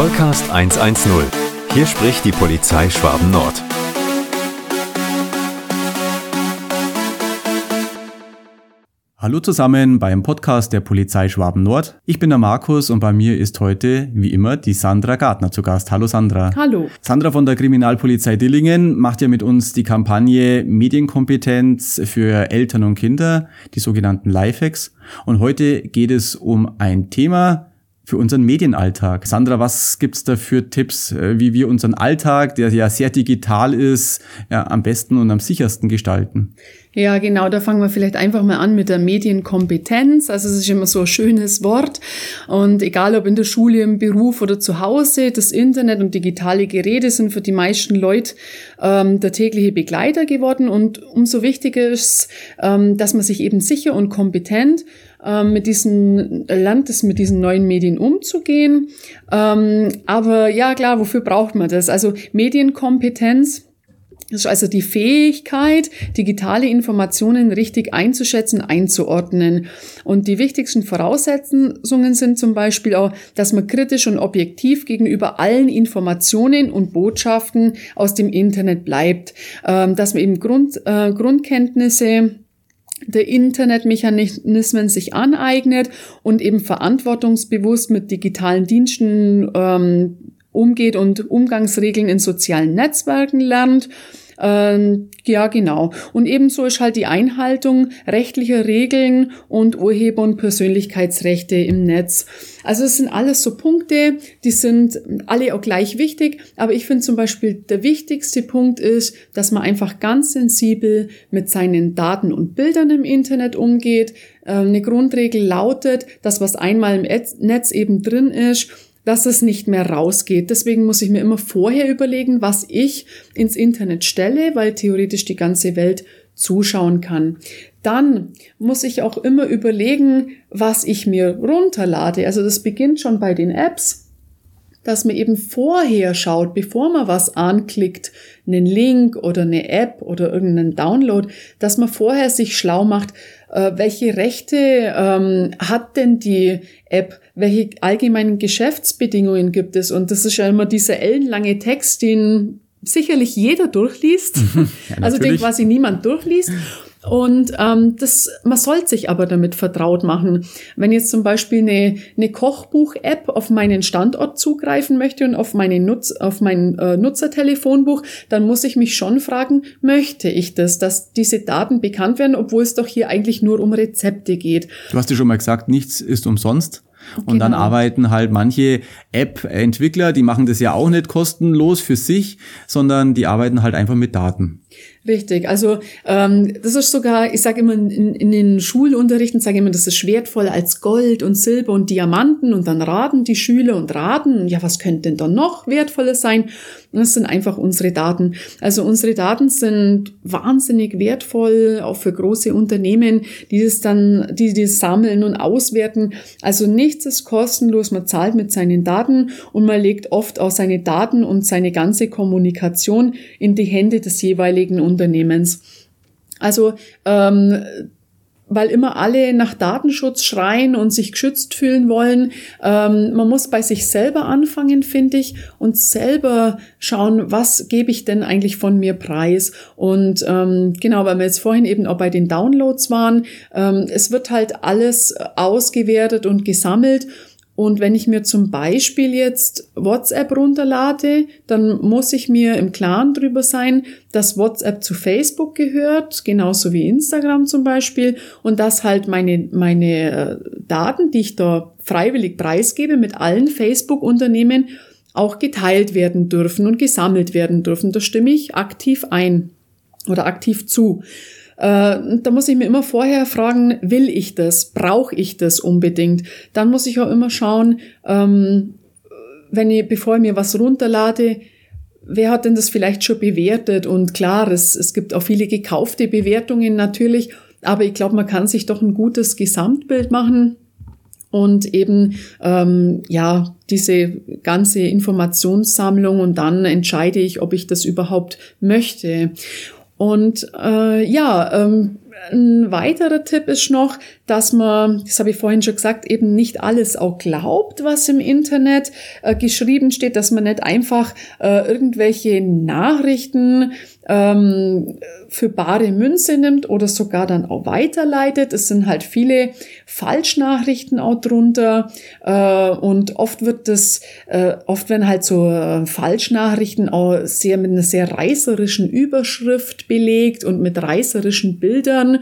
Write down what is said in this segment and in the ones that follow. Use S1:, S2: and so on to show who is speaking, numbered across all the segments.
S1: Vollcast 110. Hier spricht die Polizei Schwaben Nord.
S2: Hallo zusammen beim Podcast der Polizei Schwaben Nord. Ich bin der Markus und bei mir ist heute, wie immer, die Sandra Gartner zu Gast. Hallo Sandra.
S3: Hallo.
S2: Sandra von der Kriminalpolizei Dillingen macht ja mit uns die Kampagne Medienkompetenz für Eltern und Kinder, die sogenannten Lifehacks. Und heute geht es um ein Thema, für unseren Medienalltag. Sandra, was gibt's da für Tipps, äh, wie wir unseren Alltag, der ja sehr digital ist, ja, am besten und am sichersten gestalten?
S3: Ja, genau, da fangen wir vielleicht einfach mal an mit der Medienkompetenz. Also es ist immer so ein schönes Wort. Und egal ob in der Schule, im Beruf oder zu Hause, das Internet und digitale Geräte sind für die meisten Leute ähm, der tägliche Begleiter geworden. Und umso wichtiger ist, ähm, dass man sich eben sicher und kompetent ähm, mit diesen lernt es mit diesen neuen Medien umzugehen. Ähm, aber ja, klar, wofür braucht man das? Also Medienkompetenz das ist also die Fähigkeit, digitale Informationen richtig einzuschätzen, einzuordnen. Und die wichtigsten Voraussetzungen sind zum Beispiel auch, dass man kritisch und objektiv gegenüber allen Informationen und Botschaften aus dem Internet bleibt, ähm, dass man eben Grund, äh, Grundkenntnisse der Internetmechanismen sich aneignet und eben verantwortungsbewusst mit digitalen Diensten ähm, umgeht und Umgangsregeln in sozialen Netzwerken lernt. Ähm, ja, genau. Und ebenso ist halt die Einhaltung rechtlicher Regeln und Urheber- und Persönlichkeitsrechte im Netz. Also es sind alles so Punkte, die sind alle auch gleich wichtig. Aber ich finde zum Beispiel, der wichtigste Punkt ist, dass man einfach ganz sensibel mit seinen Daten und Bildern im Internet umgeht. Ähm, eine Grundregel lautet, dass was einmal im Netz eben drin ist, dass es nicht mehr rausgeht. Deswegen muss ich mir immer vorher überlegen, was ich ins Internet stelle, weil theoretisch die ganze Welt zuschauen kann. Dann muss ich auch immer überlegen, was ich mir runterlade. Also das beginnt schon bei den Apps, dass man eben vorher schaut, bevor man was anklickt, einen Link oder eine App oder irgendeinen Download, dass man vorher sich schlau macht, äh, welche Rechte ähm, hat denn die App, welche allgemeinen Geschäftsbedingungen gibt es. Und das ist ja immer dieser ellenlange Text, den sicherlich jeder durchliest, ja, also den quasi niemand durchliest. Und ähm, das, man sollte sich aber damit vertraut machen. Wenn jetzt zum Beispiel eine, eine Kochbuch-App auf meinen Standort zugreifen möchte und auf, meine Nutz, auf mein äh, Nutzertelefonbuch, dann muss ich mich schon fragen, möchte ich das, dass diese Daten bekannt werden, obwohl es doch hier eigentlich nur um Rezepte geht.
S2: Du hast ja schon mal gesagt, nichts ist umsonst. Und genau. dann arbeiten halt manche App-Entwickler, die machen das ja auch nicht kostenlos für sich, sondern die arbeiten halt einfach mit Daten.
S3: Richtig, also ähm, das ist sogar, ich sage immer in, in den Schulunterrichten, sage immer, das ist wertvoll als Gold und Silber und Diamanten und dann raten die Schüler und raten, ja, was könnte denn da noch wertvolles sein? Und das sind einfach unsere Daten. Also unsere Daten sind wahnsinnig wertvoll, auch für große Unternehmen, die das dann, die das sammeln und auswerten. Also nichts ist kostenlos, man zahlt mit seinen Daten und man legt oft auch seine Daten und seine ganze Kommunikation in die Hände des jeweiligen Unternehmens. Also ähm, weil immer alle nach Datenschutz schreien und sich geschützt fühlen wollen. Ähm, man muss bei sich selber anfangen, finde ich, und selber schauen, was gebe ich denn eigentlich von mir preis. Und ähm, genau, weil wir jetzt vorhin eben auch bei den Downloads waren, ähm, es wird halt alles ausgewertet und gesammelt und wenn ich mir zum Beispiel jetzt WhatsApp runterlade, dann muss ich mir im Klaren drüber sein, dass WhatsApp zu Facebook gehört, genauso wie Instagram zum Beispiel, und dass halt meine, meine äh, Daten, die ich da freiwillig preisgebe mit allen Facebook-Unternehmen, auch geteilt werden dürfen und gesammelt werden dürfen. Da stimme ich aktiv ein oder aktiv zu. Äh, da muss ich mir immer vorher fragen, will ich das? Brauche ich das unbedingt? Dann muss ich auch immer schauen, ähm, wenn ich, bevor ich mir was runterlade, wer hat denn das vielleicht schon bewertet? Und klar, es, es gibt auch viele gekaufte Bewertungen natürlich, aber ich glaube, man kann sich doch ein gutes Gesamtbild machen und eben ähm, ja diese ganze Informationssammlung und dann entscheide ich, ob ich das überhaupt möchte. Und äh, ja, ähm, ein weiterer Tipp ist noch, dass man, das habe ich vorhin schon gesagt, eben nicht alles auch glaubt, was im Internet äh, geschrieben steht, dass man nicht einfach äh, irgendwelche Nachrichten ähm, für bare Münze nimmt oder sogar dann auch weiterleitet. Es sind halt viele Falschnachrichten auch drunter äh, und oft wird das, äh, oft werden halt so äh, Falschnachrichten auch sehr mit einer sehr reißerischen Überschrift belegt und mit reißerischen Bildern.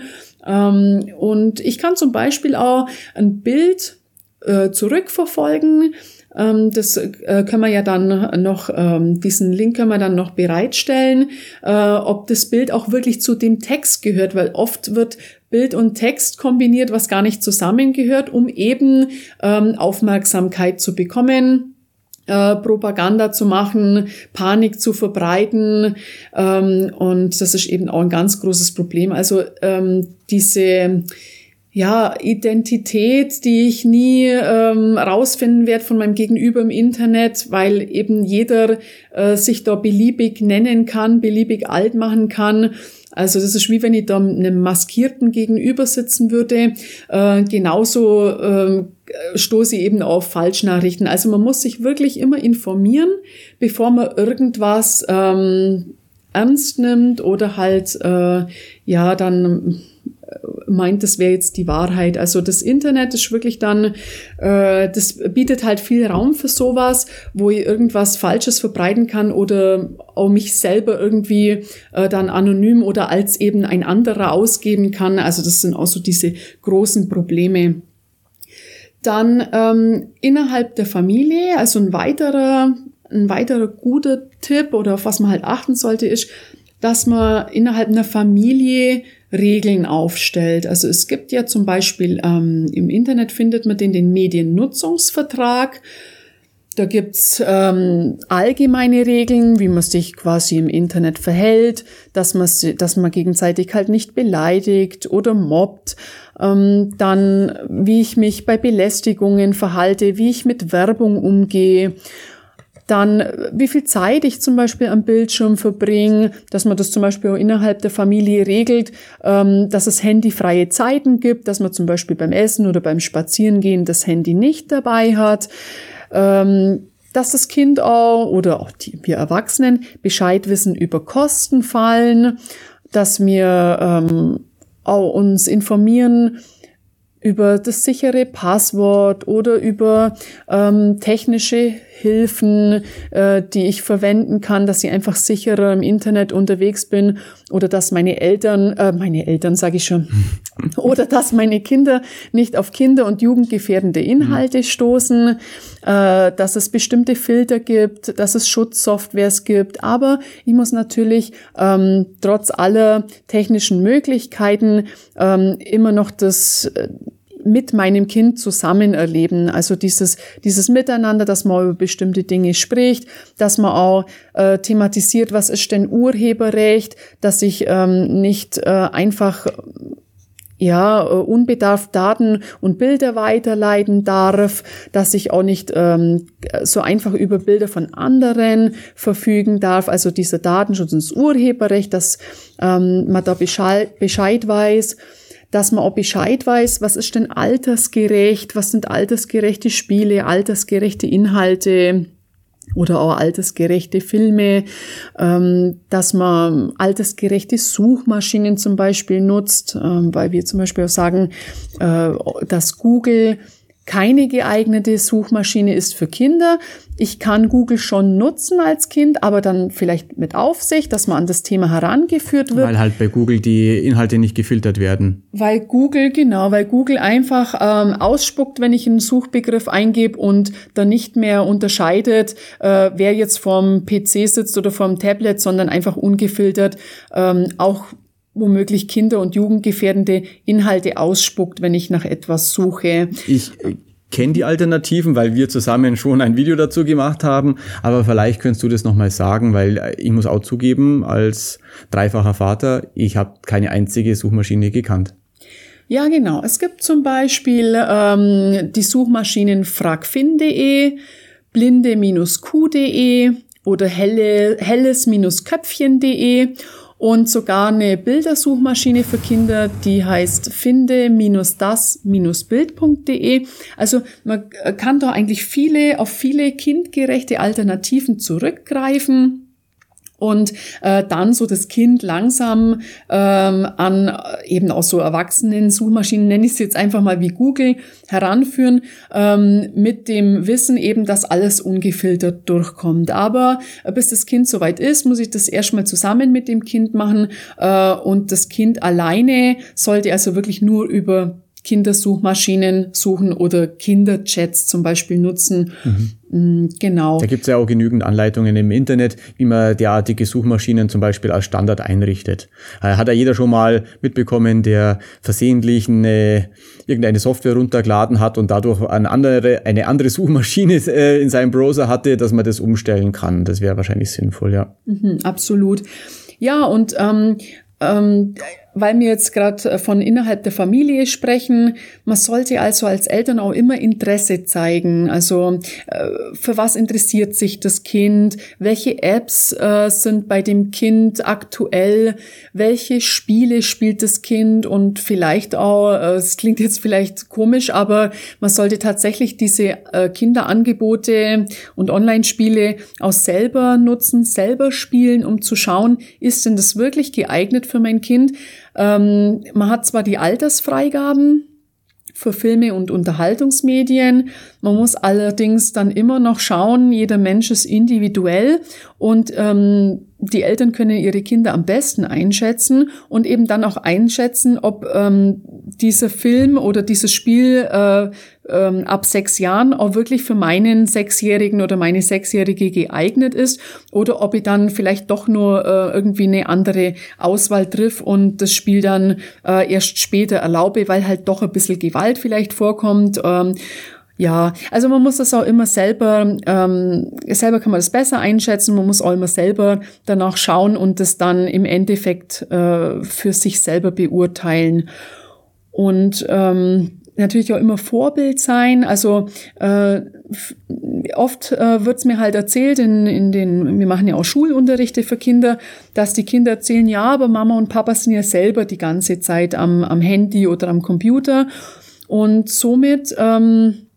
S3: Ähm, und ich kann zum Beispiel auch ein Bild äh, zurückverfolgen, das äh, können wir ja dann noch, ähm, diesen Link können wir dann noch bereitstellen, äh, ob das Bild auch wirklich zu dem Text gehört, weil oft wird Bild und Text kombiniert, was gar nicht zusammengehört, um eben ähm, Aufmerksamkeit zu bekommen. Äh, Propaganda zu machen, Panik zu verbreiten. Ähm, und das ist eben auch ein ganz großes Problem. Also ähm, diese ja, Identität, die ich nie ähm, rausfinden werde von meinem Gegenüber im Internet, weil eben jeder äh, sich da beliebig nennen kann, beliebig alt machen kann. Also das ist wie wenn ich da einem Maskierten gegenüber sitzen würde. Äh, genauso äh, stoße ich eben auf Falschnachrichten. Also man muss sich wirklich immer informieren, bevor man irgendwas ähm, ernst nimmt oder halt äh, ja dann meint, das wäre jetzt die Wahrheit. Also das Internet ist wirklich dann, äh, das bietet halt viel Raum für sowas, wo ich irgendwas Falsches verbreiten kann oder auch mich selber irgendwie äh, dann anonym oder als eben ein anderer ausgeben kann. Also das sind auch so diese großen Probleme. Dann ähm, innerhalb der Familie, also ein weiterer, ein weiterer guter Tipp oder auf was man halt achten sollte, ist, dass man innerhalb einer Familie Regeln aufstellt. Also es gibt ja zum Beispiel ähm, im Internet findet man den, den Mediennutzungsvertrag. Da gibt's ähm, allgemeine Regeln, wie man sich quasi im Internet verhält, dass man, dass man gegenseitig halt nicht beleidigt oder mobbt. Ähm, dann, wie ich mich bei Belästigungen verhalte, wie ich mit Werbung umgehe dann, wie viel Zeit ich zum Beispiel am Bildschirm verbringe, dass man das zum Beispiel auch innerhalb der Familie regelt, ähm, dass es handyfreie Zeiten gibt, dass man zum Beispiel beim Essen oder beim Spazierengehen das Handy nicht dabei hat. Ähm, dass das Kind auch oder auch die, wir Erwachsenen Bescheid wissen über Kostenfallen, dass wir ähm, auch uns informieren, über das sichere Passwort oder über ähm, technische Hilfen, äh, die ich verwenden kann, dass ich einfach sicherer im Internet unterwegs bin oder dass meine Eltern, äh, meine Eltern sage ich schon, oder dass meine Kinder nicht auf Kinder- und Jugendgefährdende Inhalte stoßen, äh, dass es bestimmte Filter gibt, dass es Schutzsoftwares gibt. Aber ich muss natürlich ähm, trotz aller technischen Möglichkeiten ähm, immer noch das äh, mit meinem Kind zusammen erleben. Also dieses, dieses Miteinander, dass man über bestimmte Dinge spricht, dass man auch äh, thematisiert, was ist denn Urheberrecht, dass ich ähm, nicht äh, einfach ja, äh, unbedarft Daten und Bilder weiterleiten darf, dass ich auch nicht ähm, so einfach über Bilder von anderen verfügen darf. Also dieser Datenschutz und das Urheberrecht, dass ähm, man da Bescheid, Bescheid weiß dass man auch Bescheid weiß, was ist denn altersgerecht, was sind altersgerechte Spiele, altersgerechte Inhalte oder auch altersgerechte Filme, ähm, dass man altersgerechte Suchmaschinen zum Beispiel nutzt, ähm, weil wir zum Beispiel auch sagen, äh, dass Google keine geeignete Suchmaschine ist für Kinder. Ich kann Google schon nutzen als Kind, aber dann vielleicht mit Aufsicht, dass man an das Thema herangeführt wird.
S2: Weil halt bei Google die Inhalte nicht gefiltert werden.
S3: Weil Google, genau, weil Google einfach ähm, ausspuckt, wenn ich einen Suchbegriff eingebe und dann nicht mehr unterscheidet, äh, wer jetzt vorm PC sitzt oder vorm Tablet, sondern einfach ungefiltert ähm, auch womöglich kinder- und jugendgefährdende Inhalte ausspuckt, wenn ich nach etwas suche.
S2: Ich äh, kenne die Alternativen, weil wir zusammen schon ein Video dazu gemacht haben, aber vielleicht könntest du das nochmal sagen, weil äh, ich muss auch zugeben, als dreifacher Vater, ich habe keine einzige Suchmaschine gekannt.
S3: Ja, genau. Es gibt zum Beispiel ähm, die Suchmaschinen fragfin.de, blinde-q.de oder helle, helles-köpfchen.de und sogar eine Bildersuchmaschine für Kinder, die heißt finde-das-bild.de. Also man kann da eigentlich viele auf viele kindgerechte Alternativen zurückgreifen und äh, dann so das Kind langsam ähm, an äh, eben auch so erwachsenen Suchmaschinen, nenne ich es jetzt einfach mal wie Google, heranführen, ähm, mit dem Wissen eben, dass alles ungefiltert durchkommt. Aber äh, bis das Kind soweit ist, muss ich das erstmal zusammen mit dem Kind machen äh, und das Kind alleine sollte also wirklich nur über Kindersuchmaschinen suchen oder Kinderchats zum Beispiel nutzen. Mhm. Mm, genau.
S2: Da gibt es ja auch genügend Anleitungen im Internet, wie man derartige Suchmaschinen zum Beispiel als Standard einrichtet. Äh, hat ja jeder schon mal mitbekommen, der versehentlich eine, irgendeine Software runtergeladen hat und dadurch eine andere, eine andere Suchmaschine äh, in seinem Browser hatte, dass man das umstellen kann. Das wäre wahrscheinlich sinnvoll, ja.
S3: Mhm, absolut. Ja, und ähm, ähm, weil wir jetzt gerade äh, von innerhalb der Familie sprechen, man sollte also als Eltern auch immer Interesse zeigen. Also äh, für was interessiert sich das Kind? Welche Apps äh, sind bei dem Kind aktuell? Welche Spiele spielt das Kind? Und vielleicht auch, es klingt jetzt vielleicht komisch, aber man sollte tatsächlich diese Kinderangebote und Online-Spiele auch selber nutzen, selber spielen, um zu schauen, ist denn das wirklich geeignet für mein Kind? Ähm, man hat zwar die Altersfreigaben für Filme und Unterhaltungsmedien. Man muss allerdings dann immer noch schauen, jeder Mensch ist individuell und ähm, die Eltern können ihre Kinder am besten einschätzen und eben dann auch einschätzen, ob ähm, dieser Film oder dieses Spiel äh, ähm, ab sechs Jahren auch wirklich für meinen Sechsjährigen oder meine Sechsjährige geeignet ist oder ob ich dann vielleicht doch nur äh, irgendwie eine andere Auswahl triff und das Spiel dann äh, erst später erlaube, weil halt doch ein bisschen Gewalt vielleicht vorkommt. Ähm, ja, also man muss das auch immer selber, ähm, selber kann man das besser einschätzen, man muss auch immer selber danach schauen und das dann im Endeffekt äh, für sich selber beurteilen. Und ähm, natürlich auch immer Vorbild sein. Also äh, oft äh, wird es mir halt erzählt, in, in den, wir machen ja auch Schulunterrichte für Kinder, dass die Kinder erzählen, ja, aber Mama und Papa sind ja selber die ganze Zeit am, am Handy oder am Computer. Und somit ähm,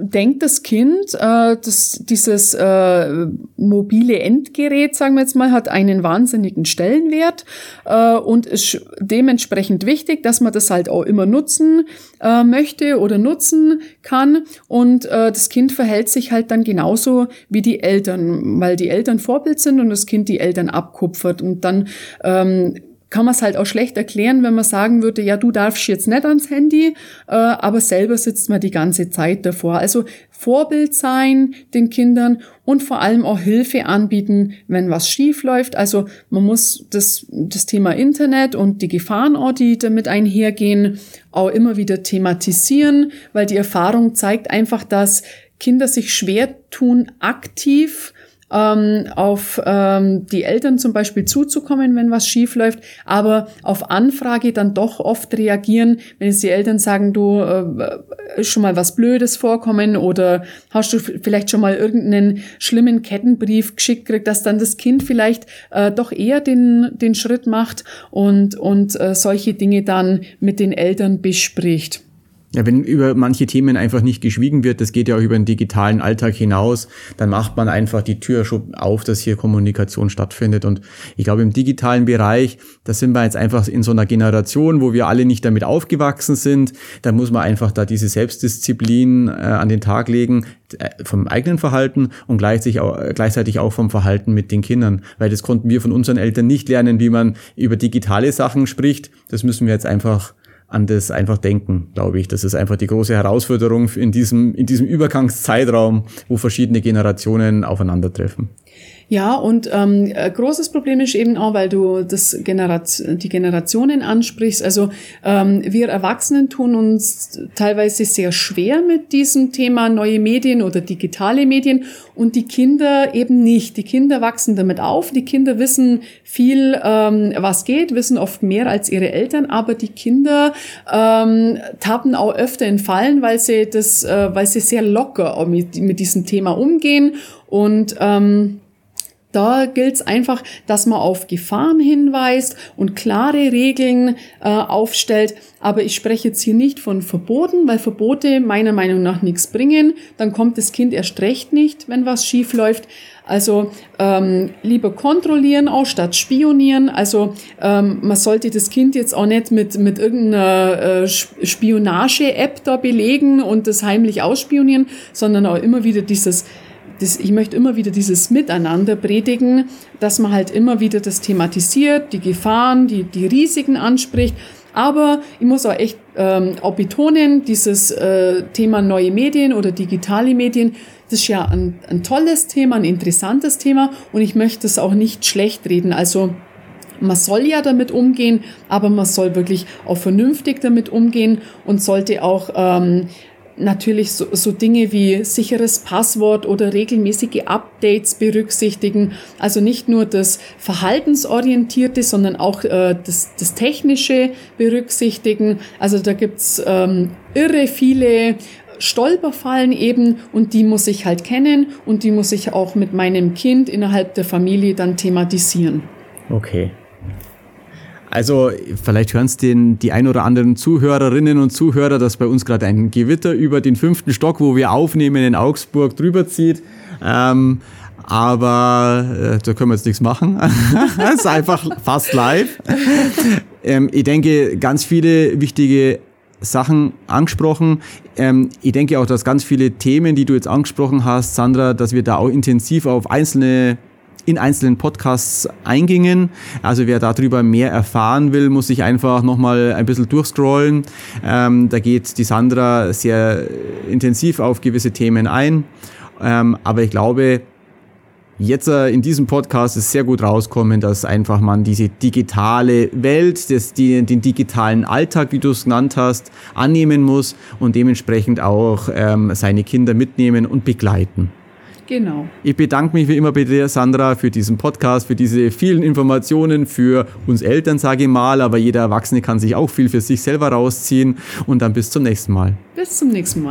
S3: denkt das Kind, äh, dass dieses äh, mobile Endgerät, sagen wir jetzt mal, hat einen wahnsinnigen Stellenwert äh, und ist dementsprechend wichtig, dass man das halt auch immer nutzen äh, möchte oder nutzen kann. Und äh, das Kind verhält sich halt dann genauso wie die Eltern, weil die Eltern Vorbild sind und das Kind die Eltern abkupfert und dann ähm, kann man es halt auch schlecht erklären, wenn man sagen würde, ja, du darfst jetzt nicht ans Handy, äh, aber selber sitzt man die ganze Zeit davor. Also Vorbild sein den Kindern und vor allem auch Hilfe anbieten, wenn was schief läuft. Also man muss das, das Thema Internet und die Gefahren, auch, die damit einhergehen, auch immer wieder thematisieren, weil die Erfahrung zeigt einfach, dass Kinder sich schwer tun, aktiv ähm, auf ähm, die Eltern zum Beispiel zuzukommen, wenn was schief läuft, aber auf Anfrage dann doch oft reagieren, wenn jetzt die Eltern sagen, du äh, schon mal was Blödes vorkommen oder hast du vielleicht schon mal irgendeinen schlimmen Kettenbrief geschickt kriegt, dass dann das Kind vielleicht äh, doch eher den, den Schritt macht und, und äh, solche Dinge dann mit den Eltern bespricht.
S2: Ja, wenn über manche Themen einfach nicht geschwiegen wird, das geht ja auch über den digitalen Alltag hinaus, dann macht man einfach die Tür schon auf, dass hier Kommunikation stattfindet. Und ich glaube, im digitalen Bereich, da sind wir jetzt einfach in so einer Generation, wo wir alle nicht damit aufgewachsen sind. Da muss man einfach da diese Selbstdisziplin äh, an den Tag legen, äh, vom eigenen Verhalten und gleichzeitig auch, gleichzeitig auch vom Verhalten mit den Kindern. Weil das konnten wir von unseren Eltern nicht lernen, wie man über digitale Sachen spricht. Das müssen wir jetzt einfach an das einfach denken, glaube ich. Das ist einfach die große Herausforderung in diesem, in diesem Übergangszeitraum, wo verschiedene Generationen aufeinandertreffen.
S3: Ja, und ähm, großes Problem ist eben auch, weil du das Generat die Generationen ansprichst. Also ähm, wir Erwachsenen tun uns teilweise sehr schwer mit diesem Thema neue Medien oder digitale Medien und die Kinder eben nicht. Die Kinder wachsen damit auf. Die Kinder wissen viel, ähm, was geht, wissen oft mehr als ihre Eltern, aber die Kinder ähm, tappen auch öfter in Fallen, weil sie das, äh, weil sie sehr locker mit, mit diesem Thema umgehen und ähm, Da gilt es einfach, dass man auf Gefahren hinweist und klare Regeln äh, aufstellt. Aber ich spreche jetzt hier nicht von Verboten, weil Verbote meiner Meinung nach nichts bringen. Dann kommt das Kind erst recht nicht, wenn was schief läuft. Also ähm, lieber kontrollieren auch statt spionieren. Also ähm, man sollte das Kind jetzt auch nicht mit, mit irgendeiner äh, Spionage-App da belegen und das heimlich ausspionieren, sondern auch immer wieder dieses das, ich möchte immer wieder dieses Miteinander predigen, dass man halt immer wieder das thematisiert, die Gefahren, die, die Risiken anspricht. Aber ich muss auch echt ähm, auch betonen, dieses äh, Thema neue Medien oder digitale Medien, das ist ja ein, ein tolles Thema, ein interessantes Thema und ich möchte es auch nicht schlecht reden. Also man soll ja damit umgehen, aber man soll wirklich auch vernünftig damit umgehen und sollte auch ähm, natürlich so, so Dinge wie sicheres Passwort oder regelmäßige Updates berücksichtigen. Also nicht nur das Verhaltensorientierte, sondern auch äh, das, das Technische berücksichtigen. Also da gibt's ähm, irre viele Stolperfallen eben und die muss ich halt kennen und die muss ich auch mit meinem Kind innerhalb der Familie dann thematisieren.
S2: Okay. Also vielleicht hören es die ein oder anderen Zuhörerinnen und Zuhörer, dass bei uns gerade ein Gewitter über den fünften Stock, wo wir aufnehmen in Augsburg, drüber zieht. Ähm, aber äh, da können wir jetzt nichts machen. Es ist einfach fast live. Ähm, ich denke, ganz viele wichtige Sachen angesprochen. Ähm, ich denke auch, dass ganz viele Themen, die du jetzt angesprochen hast, Sandra, dass wir da auch intensiv auf einzelne in einzelnen Podcasts eingingen. Also wer darüber mehr erfahren will, muss sich einfach nochmal ein bisschen durchscrollen. Ähm, da geht die Sandra sehr intensiv auf gewisse Themen ein. Ähm, aber ich glaube, jetzt äh, in diesem Podcast ist sehr gut rauskommen, dass einfach man diese digitale Welt, das, die, den digitalen Alltag, wie du es genannt hast, annehmen muss und dementsprechend auch ähm, seine Kinder mitnehmen und begleiten.
S3: Genau.
S2: Ich bedanke mich wie immer bei dir, Sandra, für diesen Podcast, für diese vielen Informationen, für uns Eltern, sage ich mal, aber jeder Erwachsene kann sich auch viel für sich selber rausziehen. Und dann bis zum nächsten Mal.
S3: Bis zum nächsten Mal.